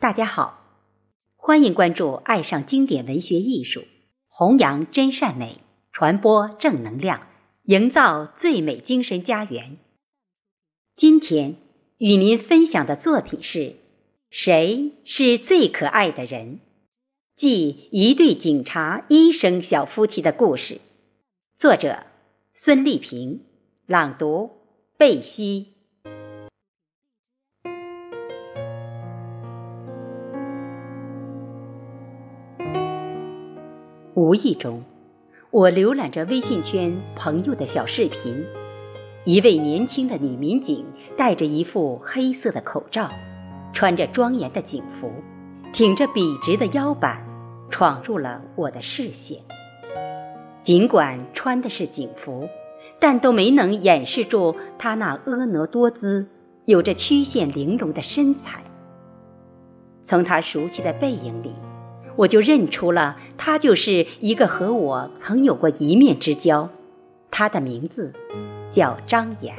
大家好，欢迎关注“爱上经典文学艺术”，弘扬真善美，传播正能量，营造最美精神家园。今天与您分享的作品是《谁是最可爱的人》，即一对警察医生小夫妻的故事。作者孙丽萍，朗读贝西。无意中，我浏览着微信圈朋友的小视频，一位年轻的女民警戴着一副黑色的口罩，穿着庄严的警服，挺着笔直的腰板，闯入了我的视线。尽管穿的是警服，但都没能掩饰住她那婀娜多姿、有着曲线玲珑的身材。从她熟悉的背影里。我就认出了，他就是一个和我曾有过一面之交。他的名字叫张岩。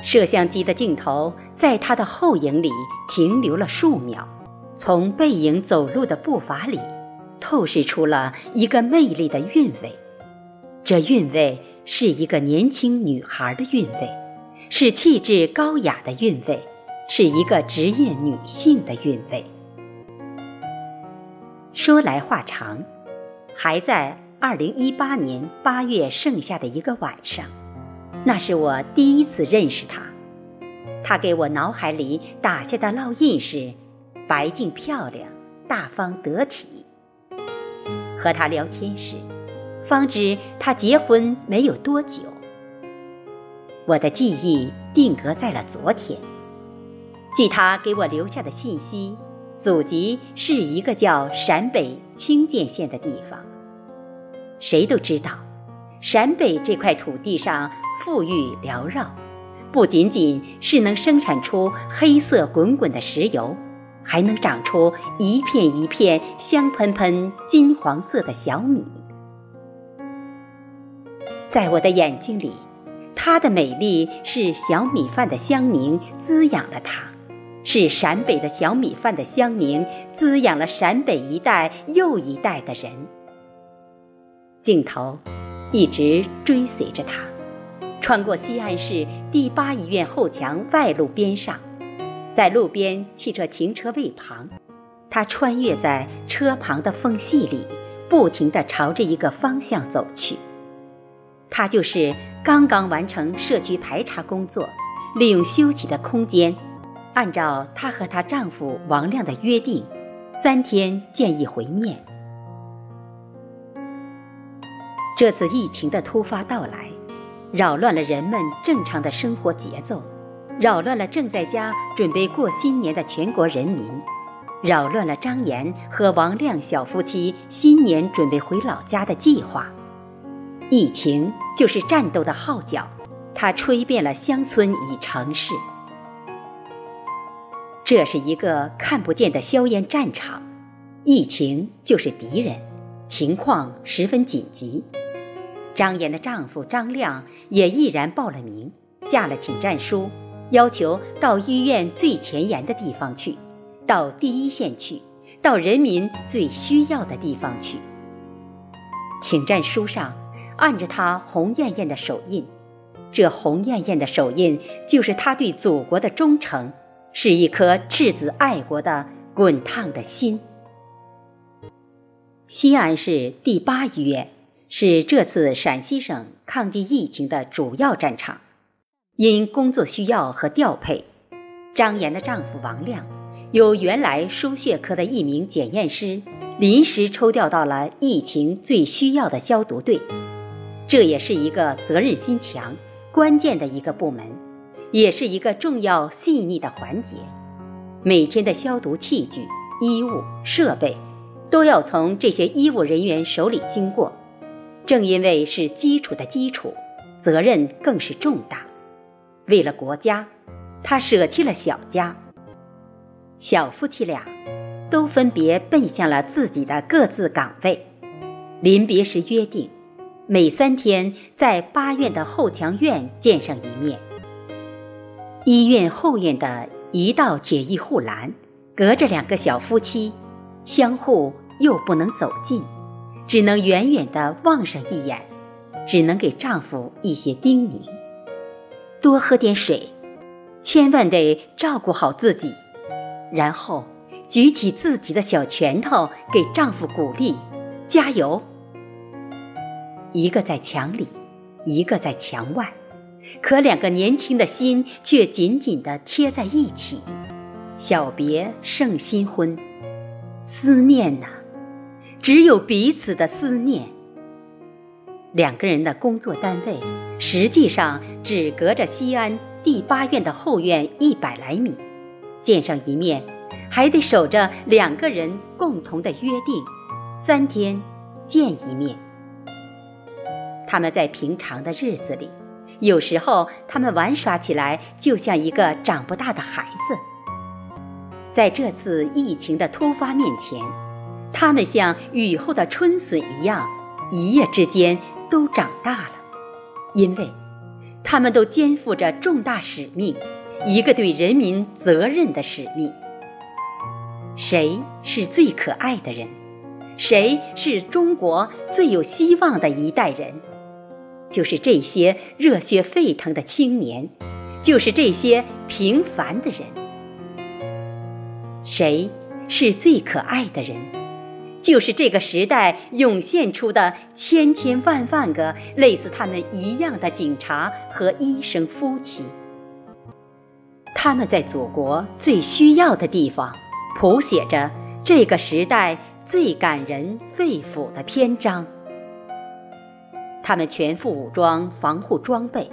摄像机的镜头在他的后影里停留了数秒，从背影走路的步伐里，透视出了一个魅力的韵味。这韵味是一个年轻女孩的韵味，是气质高雅的韵味。是一个职业女性的韵味。说来话长，还在二零一八年八月盛夏的一个晚上，那是我第一次认识她。她给我脑海里打下的烙印是：白净漂亮、大方得体。和她聊天时，方知她结婚没有多久。我的记忆定格在了昨天。据他给我留下的信息，祖籍是一个叫陕北清涧县的地方。谁都知道，陕北这块土地上富裕缭绕，不仅仅是能生产出黑色滚滚的石油，还能长出一片一片香喷喷金黄色的小米。在我的眼睛里，它的美丽是小米饭的香凝滋养了它。是陕北的小米饭的香凝滋养了陕北一代又一代的人。镜头一直追随着他，穿过西安市第八医院后墙外路边上，在路边汽车停车位旁，他穿越在车旁的缝隙里，不停地朝着一个方向走去。他就是刚刚完成社区排查工作，利用休息的空间。按照她和她丈夫王亮的约定，三天见一回面。这次疫情的突发到来，扰乱了人们正常的生活节奏，扰乱了正在家准备过新年的全国人民，扰乱了张岩和王亮小夫妻新年准备回老家的计划。疫情就是战斗的号角，它吹遍了乡村与城市。这是一个看不见的硝烟战场，疫情就是敌人，情况十分紧急。张岩的丈夫张亮也毅然报了名，下了请战书，要求到医院最前沿的地方去，到第一线去，到人民最需要的地方去。请战书上按着他红艳艳的手印，这红艳艳的手印就是他对祖国的忠诚。是一颗赤子爱国的滚烫的心。西安市第八医院是这次陕西省抗击疫情的主要战场。因工作需要和调配，张岩的丈夫王亮由原来输血科的一名检验师，临时抽调到了疫情最需要的消毒队。这也是一个责任心强、关键的一个部门。也是一个重要细腻的环节，每天的消毒器具、衣物、设备，都要从这些医务人员手里经过。正因为是基础的基础，责任更是重大。为了国家，他舍弃了小家。小夫妻俩都分别奔向了自己的各自岗位。临别时约定，每三天在八院的后墙院见上一面。医院后院的一道铁艺护栏，隔着两个小夫妻，相互又不能走近，只能远远地望上一眼，只能给丈夫一些叮咛：多喝点水，千万得照顾好自己。然后举起自己的小拳头，给丈夫鼓励：加油！一个在墙里，一个在墙外。可两个年轻的心却紧紧地贴在一起，小别胜新婚，思念呐，只有彼此的思念。两个人的工作单位实际上只隔着西安第八院的后院一百来米，见上一面，还得守着两个人共同的约定：三天见一面。他们在平常的日子里。有时候，他们玩耍起来就像一个长不大的孩子。在这次疫情的突发面前，他们像雨后的春笋一样，一夜之间都长大了。因为，他们都肩负着重大使命，一个对人民责任的使命。谁是最可爱的人？谁是中国最有希望的一代人？就是这些热血沸腾的青年，就是这些平凡的人。谁是最可爱的人？就是这个时代涌现出的千千万万个类似他们一样的警察和医生夫妻。他们在祖国最需要的地方，谱写着这个时代最感人肺腑的篇章。他们全副武装，防护装备，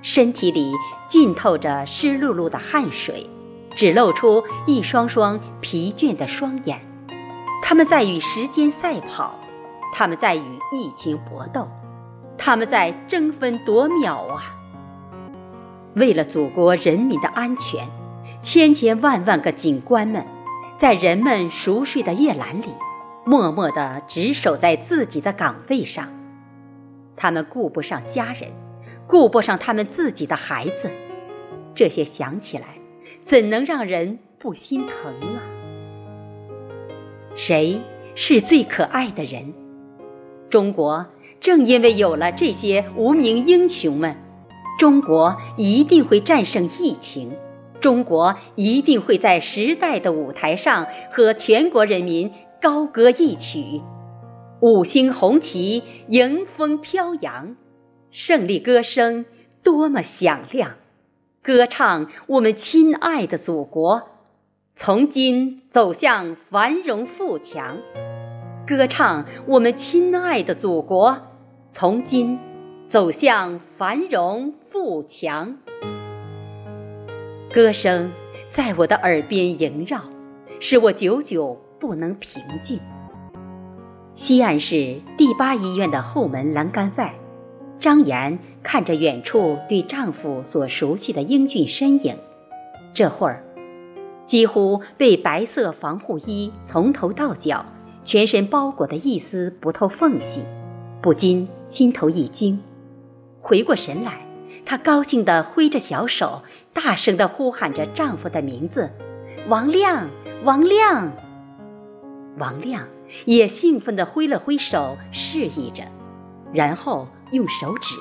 身体里浸透着湿漉漉的汗水，只露出一双双疲倦的双眼。他们在与时间赛跑，他们在与疫情搏斗，他们在争分夺秒啊！为了祖国人民的安全，千千万万个警官们，在人们熟睡的夜阑里，默默地值守在自己的岗位上。他们顾不上家人，顾不上他们自己的孩子，这些想起来，怎能让人不心疼啊？谁是最可爱的人？中国正因为有了这些无名英雄们，中国一定会战胜疫情，中国一定会在时代的舞台上和全国人民高歌一曲。五星红旗迎风飘扬，胜利歌声多么响亮！歌唱我们亲爱的祖国，从今走向繁荣富强。歌唱我们亲爱的祖国，从今走向繁荣富强。歌声在我的耳边萦绕，使我久久不能平静。西安市第八医院的后门栏杆外，张岩看着远处对丈夫所熟悉的英俊身影，这会儿，几乎被白色防护衣从头到脚、全身包裹的一丝不透缝隙，不禁心头一惊。回过神来，她高兴地挥着小手，大声地呼喊着丈夫的名字：“王亮，王亮，王亮。”也兴奋地挥了挥手，示意着，然后用手指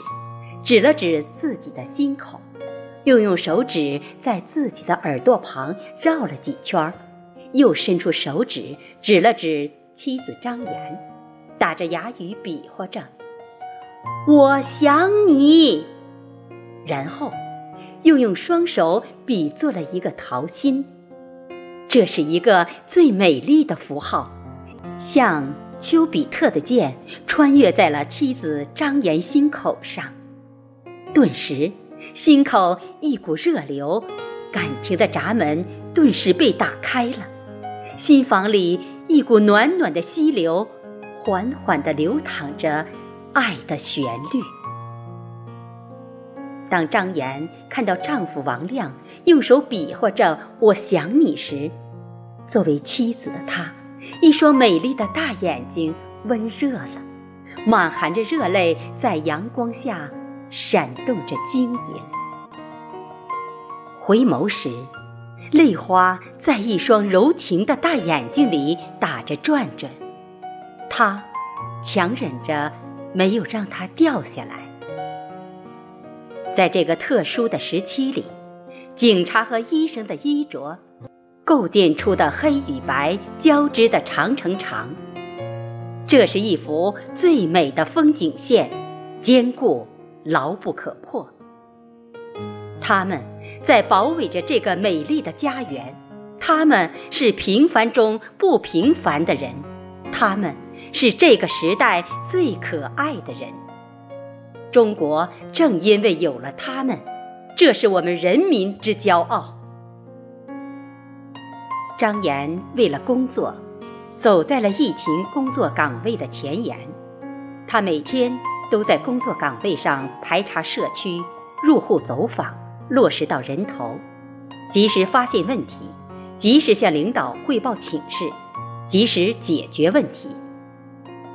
指了指自己的心口，又用手指在自己的耳朵旁绕了几圈，又伸出手指指了指妻子张岩，打着哑语比划着：“我想你。”然后又用双手比作了一个桃心，这是一个最美丽的符号。像丘比特的箭穿越在了妻子张岩心口上，顿时心口一股热流，感情的闸门顿时被打开了，心房里一股暖暖的溪流，缓缓地流淌着爱的旋律。当张岩看到丈夫王亮用手比划着“我想你”时，作为妻子的她。一双美丽的大眼睛温热了，满含着热泪，在阳光下闪动着晶莹。回眸时，泪花在一双柔情的大眼睛里打着转转，他强忍着没有让它掉下来。在这个特殊的时期里，警察和医生的衣着构建出的黑与白交织的长城长，这是一幅最美的风景线，坚固牢不可破。他们在保卫着这个美丽的家园，他们是平凡中不平凡的人，他们是这个时代最可爱的人。中国正因为有了他们，这是我们人民之骄傲。张岩为了工作，走在了疫情工作岗位的前沿，他每天都在工作岗位上排查社区，入户走访。落实到人头，及时发现问题，及时向领导汇报请示，及时解决问题。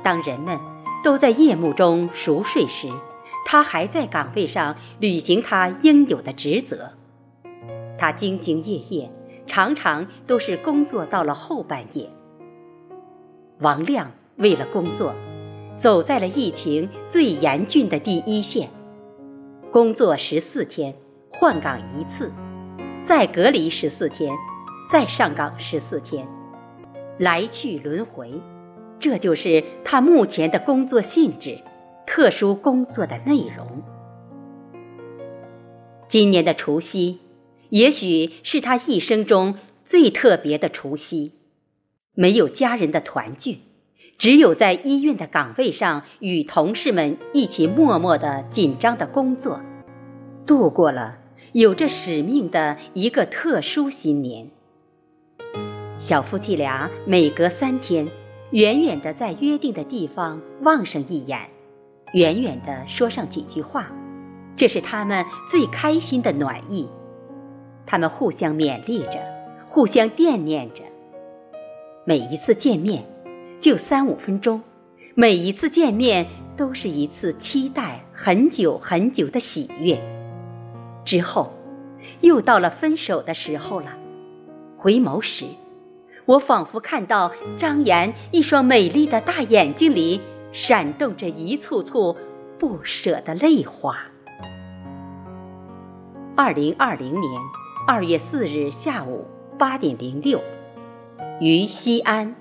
当人们都在夜幕中熟睡时，他还在岗位上履行他应有的职责。他兢兢业业，常常都是工作到了后半夜。王亮为了工作，走在了疫情最严峻的第一线，工作十四天。换岗一次，再隔离十四天，再上岗十四天，来去轮回，这就是他目前的工作性质，特殊工作的内容。今年的除夕，也许是他一生中最特别的除夕，没有家人的团聚，只有在医院的岗位上与同事们一起默默的紧张的工作，度过了。有着使命的一个特殊新年，小夫妻俩每隔三天，远远的在约定的地方望上一眼，远远的说上几句话，这是他们最开心的暖意。他们互相勉励着，互相惦念着。每一次见面，就三五分钟；每一次见面，都是一次期待很久很久的喜悦。之后，又到了分手的时候了。回眸时，我仿佛看到张岩一双美丽的大眼睛里闪动着一簇簇不舍的泪花。二零二零年二月四日下午八点零六，于西安。